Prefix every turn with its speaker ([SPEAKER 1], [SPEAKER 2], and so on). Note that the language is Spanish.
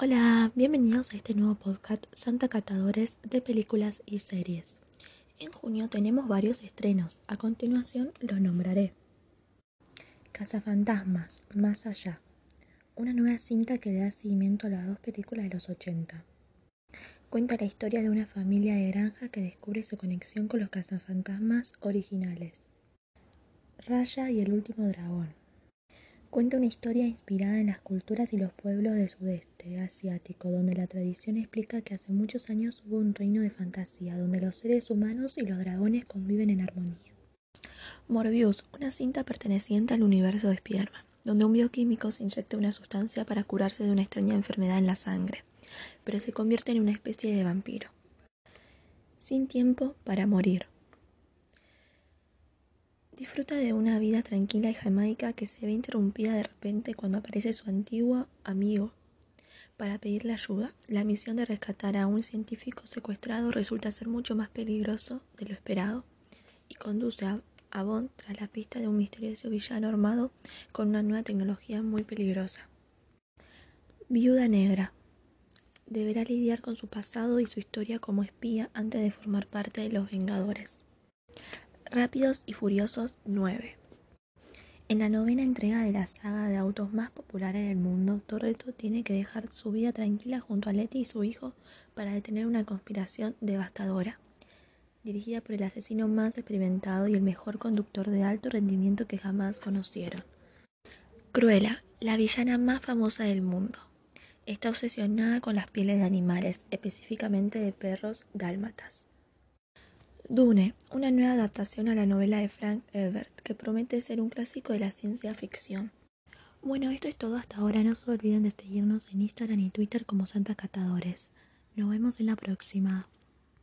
[SPEAKER 1] Hola, bienvenidos a este nuevo podcast Santa Catadores de películas y series. En junio tenemos varios estrenos, a continuación los nombraré. Cazafantasmas, Más allá. Una nueva cinta que le da seguimiento a las dos películas de los 80. Cuenta la historia de una familia de granja que descubre su conexión con los cazafantasmas originales. Raya y el último dragón. Cuenta una historia inspirada en las culturas y los pueblos del sudeste asiático, donde la tradición explica que hace muchos años hubo un reino de fantasía, donde los seres humanos y los dragones conviven en armonía. Morbius, una cinta perteneciente al universo de Spiderman, donde un bioquímico se inyecta una sustancia para curarse de una extraña enfermedad en la sangre, pero se convierte en una especie de vampiro. Sin tiempo para morir. Disfruta de una vida tranquila y jamaica que se ve interrumpida de repente cuando aparece su antiguo amigo para pedirle ayuda. La misión de rescatar a un científico secuestrado resulta ser mucho más peligroso de lo esperado y conduce a, Bond tras la pista de un misterioso villano armado con una nueva tecnología muy peligrosa. Viuda Negra. Deberá lidiar con su pasado y su historia como espía antes de formar parte de los Vengadores. Rápidos y Furiosos 9. En la novena entrega de la saga de autos más populares del mundo, Toretto tiene que dejar su vida tranquila junto a Letty y su hijo para detener una conspiración devastadora, dirigida por el asesino más experimentado y el mejor conductor de alto rendimiento que jamás conocieron. Cruella, la villana más famosa del mundo. Está obsesionada con las pieles de animales, específicamente de perros dálmatas. Dune, una nueva adaptación a la novela de Frank Herbert, que promete ser un clásico de la ciencia ficción. Bueno, esto es todo hasta ahora. No se olviden de seguirnos en Instagram y Twitter como Santa Catadores. Nos vemos en la próxima.